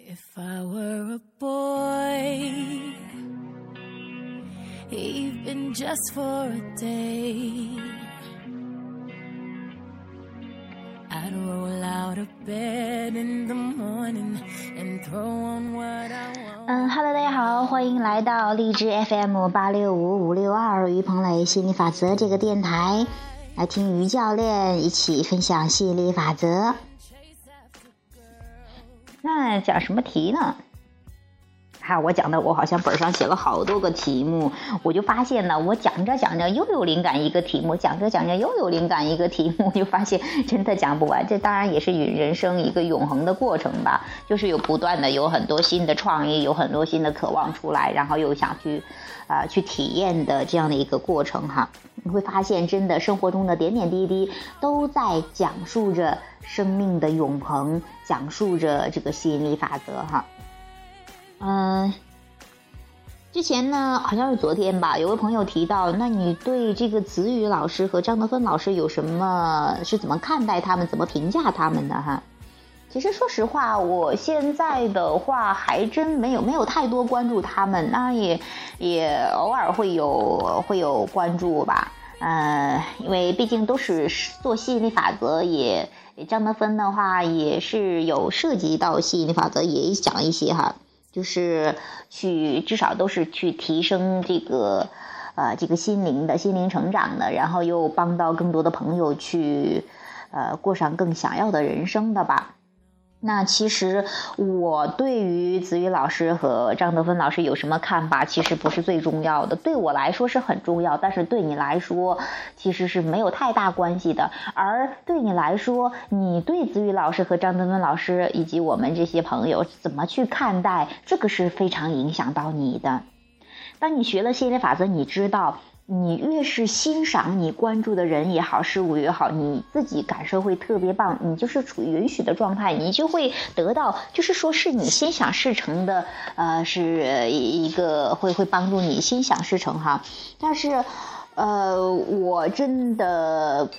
If I were a boy, even just for a day, I'd roll out of bed in the morning and throw on what I want. 嗯哈喽，大家好，欢迎来到荔枝 FM 八六五五六二于鹏磊心理法则这个电台，来听于教练一起分享吸引力法则。那讲什么题呢？哈，我讲的我好像本上写了好多个题目，我就发现呢，我讲着讲着又有灵感一个题目，讲着讲着又有灵感一个题目，就发现真的讲不完。这当然也是与人生一个永恒的过程吧，就是有不断的有很多新的创意，有很多新的渴望出来，然后又想去啊、去体验的这样的一个过程哈。你会发现，真的生活中的点点滴滴都在讲述着生命的永恒，讲述着这个吸引力法则哈。嗯，之前呢，好像是昨天吧，有位朋友提到，那你对这个子宇老师和张德芬老师有什么是怎么看待他们，怎么评价他们的哈？其实说实话，我现在的话还真没有没有太多关注他们，当然也也偶尔会有会有关注吧。呃，因为毕竟都是做吸引力法则，也张德芬的话也是有涉及到吸引力法则，也讲一些哈，就是去至少都是去提升这个呃这个心灵的心灵成长的，然后又帮到更多的朋友去呃过上更想要的人生的吧。那其实我对于子宇老师和张德芬老师有什么看法，其实不是最重要的。对我来说是很重要，但是对你来说其实是没有太大关系的。而对你来说，你对子宇老师和张德芬老师以及我们这些朋友怎么去看待，这个是非常影响到你的。当你学了吸引力法则，你知道。你越是欣赏你关注的人也好，事物也好，你自己感受会特别棒，你就是处于允许的状态，你就会得到，就是说是你心想事成的，呃，是一个会会帮助你心想事成哈。但是，呃，我真的。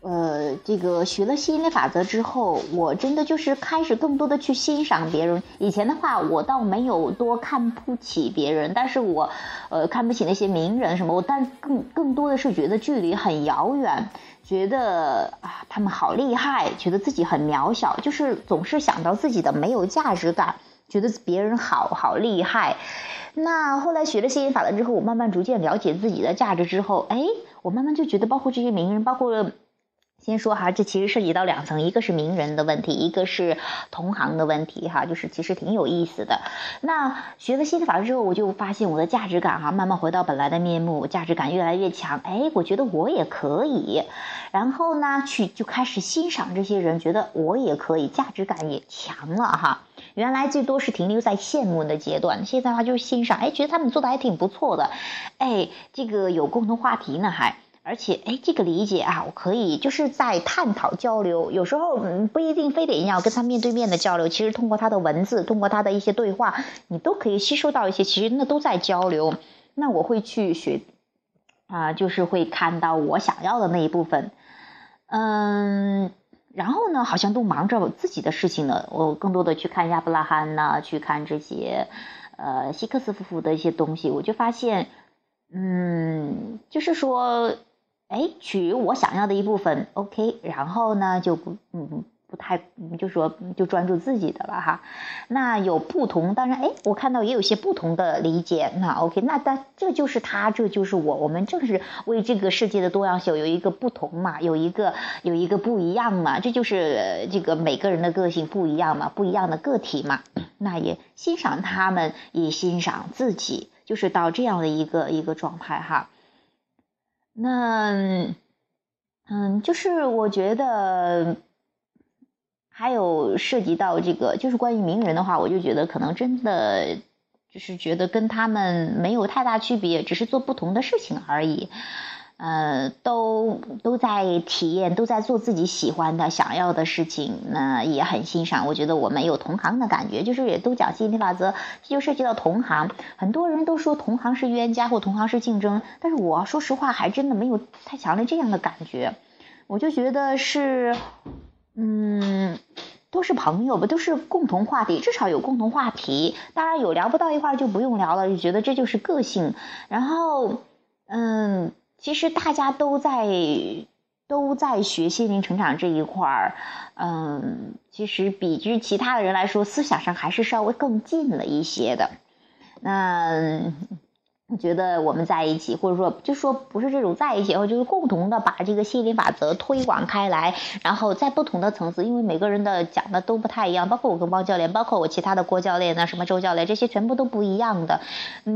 呃，这个学了吸引力法则之后，我真的就是开始更多的去欣赏别人。以前的话，我倒没有多看不起别人，但是我，呃，看不起那些名人什么，我但更更多的是觉得距离很遥远，觉得啊他们好厉害，觉得自己很渺小，就是总是想到自己的没有价值感，觉得别人好好厉害。那后来学了吸引法则之后，我慢慢逐渐了解自己的价值之后，哎，我慢慢就觉得，包括这些名人，包括。先说哈，这其实涉及到两层，一个是名人的问题，一个是同行的问题哈，就是其实挺有意思的。那学了心法之后，我就发现我的价值感哈，慢慢回到本来的面目，价值感越来越强。哎，我觉得我也可以，然后呢，去就开始欣赏这些人，觉得我也可以，价值感也强了哈。原来最多是停留在羡慕的阶段，现在的话就是欣赏，哎，觉得他们做的还挺不错的，哎，这个有共同话题呢还。而且，哎，这个理解啊，我可以就是在探讨交流。有时候，嗯，不一定非得要跟他面对面的交流。其实，通过他的文字，通过他的一些对话，你都可以吸收到一些。其实，那都在交流。那我会去学，啊，就是会看到我想要的那一部分。嗯，然后呢，好像都忙着我自己的事情呢。我更多的去看亚伯拉罕呐，去看这些，呃，希克斯夫妇的一些东西，我就发现，嗯，就是说。哎，取我想要的一部分，OK，然后呢就不嗯不太就说就专注自己的了哈。那有不同，当然哎，我看到也有些不同的理解。那 OK，那但这就是他，这就是我，我们正是为这个世界的多样性有一个不同嘛，有一个有一个不一样嘛，这就是这个每个人的个性不一样嘛，不一样的个体嘛。那也欣赏他们，也欣赏自己，就是到这样的一个一个状态哈。那，嗯，就是我觉得还有涉及到这个，就是关于名人的话，我就觉得可能真的就是觉得跟他们没有太大区别，只是做不同的事情而已。呃，都都在体验，都在做自己喜欢的、想要的事情，那也很欣赏。我觉得我们有同行的感觉，就是也都讲吸引力法则，这就涉及到同行。很多人都说同行是冤家或同行是竞争，但是我说实话，还真的没有太强烈这样的感觉。我就觉得是，嗯，都是朋友吧，都是共同话题，至少有共同话题。当然有聊不到一块就不用聊了，就觉得这就是个性。然后，嗯，其实大家都在都在学心灵成长这一块儿，嗯，其实比之其他的人来说，思想上还是稍微更近了一些的。那。觉得我们在一起，或者说就说不是这种在一起，然后就是共同的把这个吸引力法则推广开来，然后在不同的层次，因为每个人的讲的都不太一样，包括我跟汪教练，包括我其他的郭教练呢，什么周教练，这些全部都不一样的，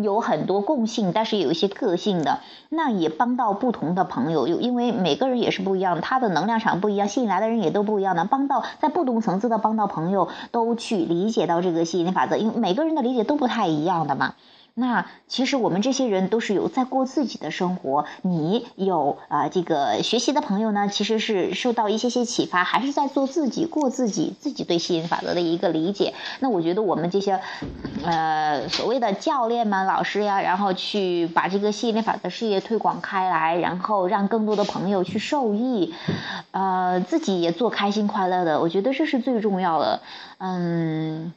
有很多共性，但是有一些个性的，那也帮到不同的朋友，因为每个人也是不一样，他的能量场不一样，吸引来的人也都不一样的，帮到在不同层次的帮到朋友都去理解到这个吸引力法则，因为每个人的理解都不太一样的嘛。那其实我们这些人都是有在过自己的生活，你有啊这个学习的朋友呢，其实是受到一些些启发，还是在做自己过自己自己对吸引力法则的一个理解。那我觉得我们这些呃所谓的教练们、老师呀，然后去把这个吸引力法则事业推广开来，然后让更多的朋友去受益，呃自己也做开心快乐的，我觉得这是最重要的。嗯。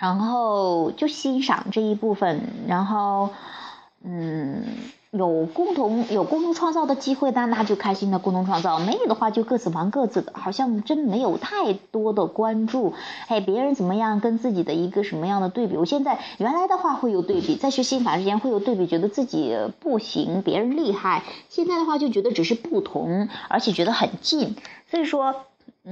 然后就欣赏这一部分，然后，嗯，有共同有共同创造的机会，那那就开心的共同创造；没有的话，就各自忙各自的，好像真没有太多的关注。哎，别人怎么样，跟自己的一个什么样的对比？我现在原来的话会有对比，在学心法之前会有对比，觉得自己不行，别人厉害。现在的话就觉得只是不同，而且觉得很近。所以说。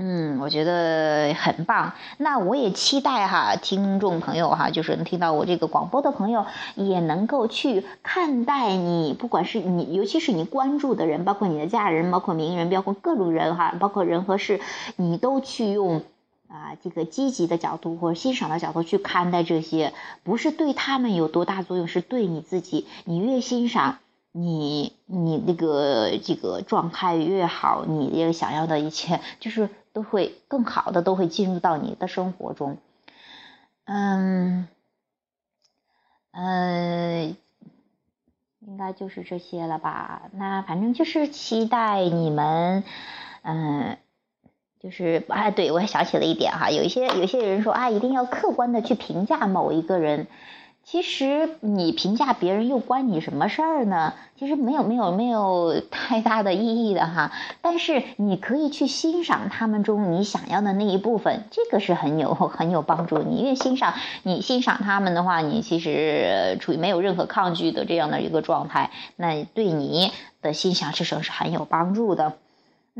嗯，我觉得很棒。那我也期待哈，听众朋友哈，就是能听到我这个广播的朋友，也能够去看待你，不管是你，尤其是你关注的人，包括你的家人，包括名人，包括各种人哈，包括人和事，你都去用啊这个积极的角度或者欣赏的角度去看待这些，不是对他们有多大作用，是对你自己。你越欣赏，你你那个这个状态越好，你也想要的一切就是。都会更好的，都会进入到你的生活中。嗯，嗯，应该就是这些了吧？那反正就是期待你们，嗯，就是哎，对我想起了一点哈，有一些有些人说啊，一定要客观的去评价某一个人。其实你评价别人又关你什么事儿呢？其实没有没有没有太大的意义的哈。但是你可以去欣赏他们中你想要的那一部分，这个是很有很有帮助。你越欣赏，你欣赏他们的话，你其实处于没有任何抗拒的这样的一个状态，那对你的心想事成是很有帮助的。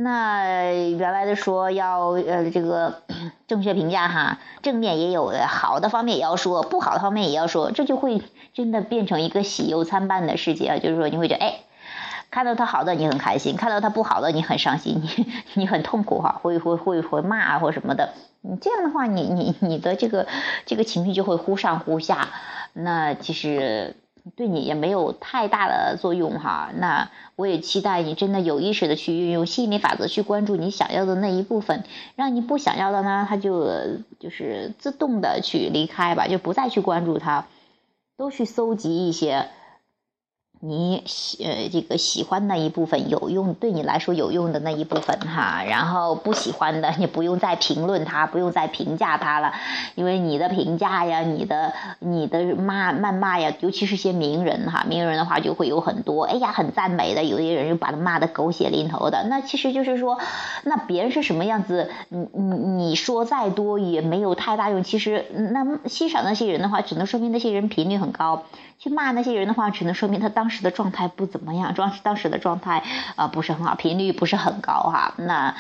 那原来的说要呃这个正确评价哈，正面也有的好的方面也要说，不好的方面也要说，这就会真的变成一个喜忧参半的世界啊！就是说你会觉得哎，看到他好的你很开心，看到他不好的你很伤心，你 你很痛苦哈，会会会会骂或什么的。你这样的话，你你你的这个这个情绪就会忽上忽下，那其实。对你也没有太大的作用哈，那我也期待你真的有意识的去运用吸引力法则去关注你想要的那一部分，让你不想要的呢，它就就是自动的去离开吧，就不再去关注它，都去搜集一些。你喜呃这个喜欢那一部分有用，对你来说有用的那一部分哈，然后不喜欢的你不用再评论它，不用再评价它了，因为你的评价呀，你的你的骂谩骂呀，尤其是些名人哈，名人的话就会有很多，哎呀很赞美的，有些人又把他骂的狗血淋头的，那其实就是说，那别人是什么样子，你你你说再多也没有太大用，其实那欣赏那些人的话，只能说明那些人频率很高。去骂那些人的话，只能说明他当时的状态不怎么样，当当时的状态啊不是很好，频率不是很高哈。那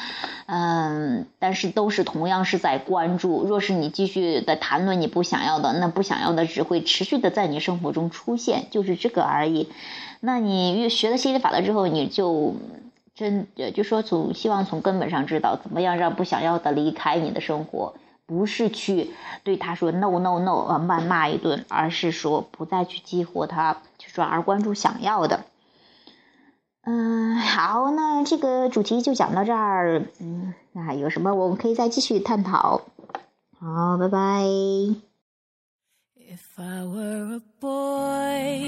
嗯，但是都是同样是在关注。若是你继续的谈论你不想要的，那不想要的只会持续的在你生活中出现，就是这个而已。那你学了心理法了之后，你就真就说从希望从根本上知道怎么样让不想要的离开你的生活。不是去对他说 no no no 呃谩骂一顿，而是说不再去激活他，去转而关注想要的。嗯，好，那这个主题就讲到这儿。嗯，那有什么我们可以再继续探讨。好，拜拜。If I were a boy,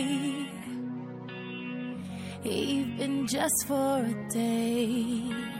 even just for a day.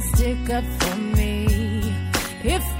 Stick up for me. If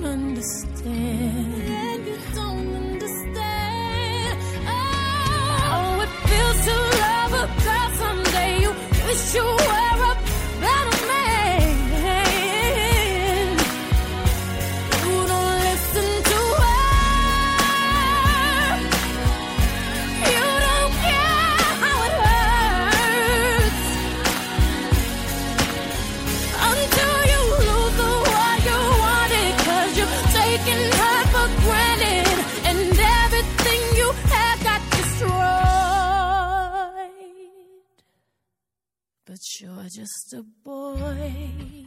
don't understand. You don't understand. Oh, it feels to love a girl someday. You wish you just a boy.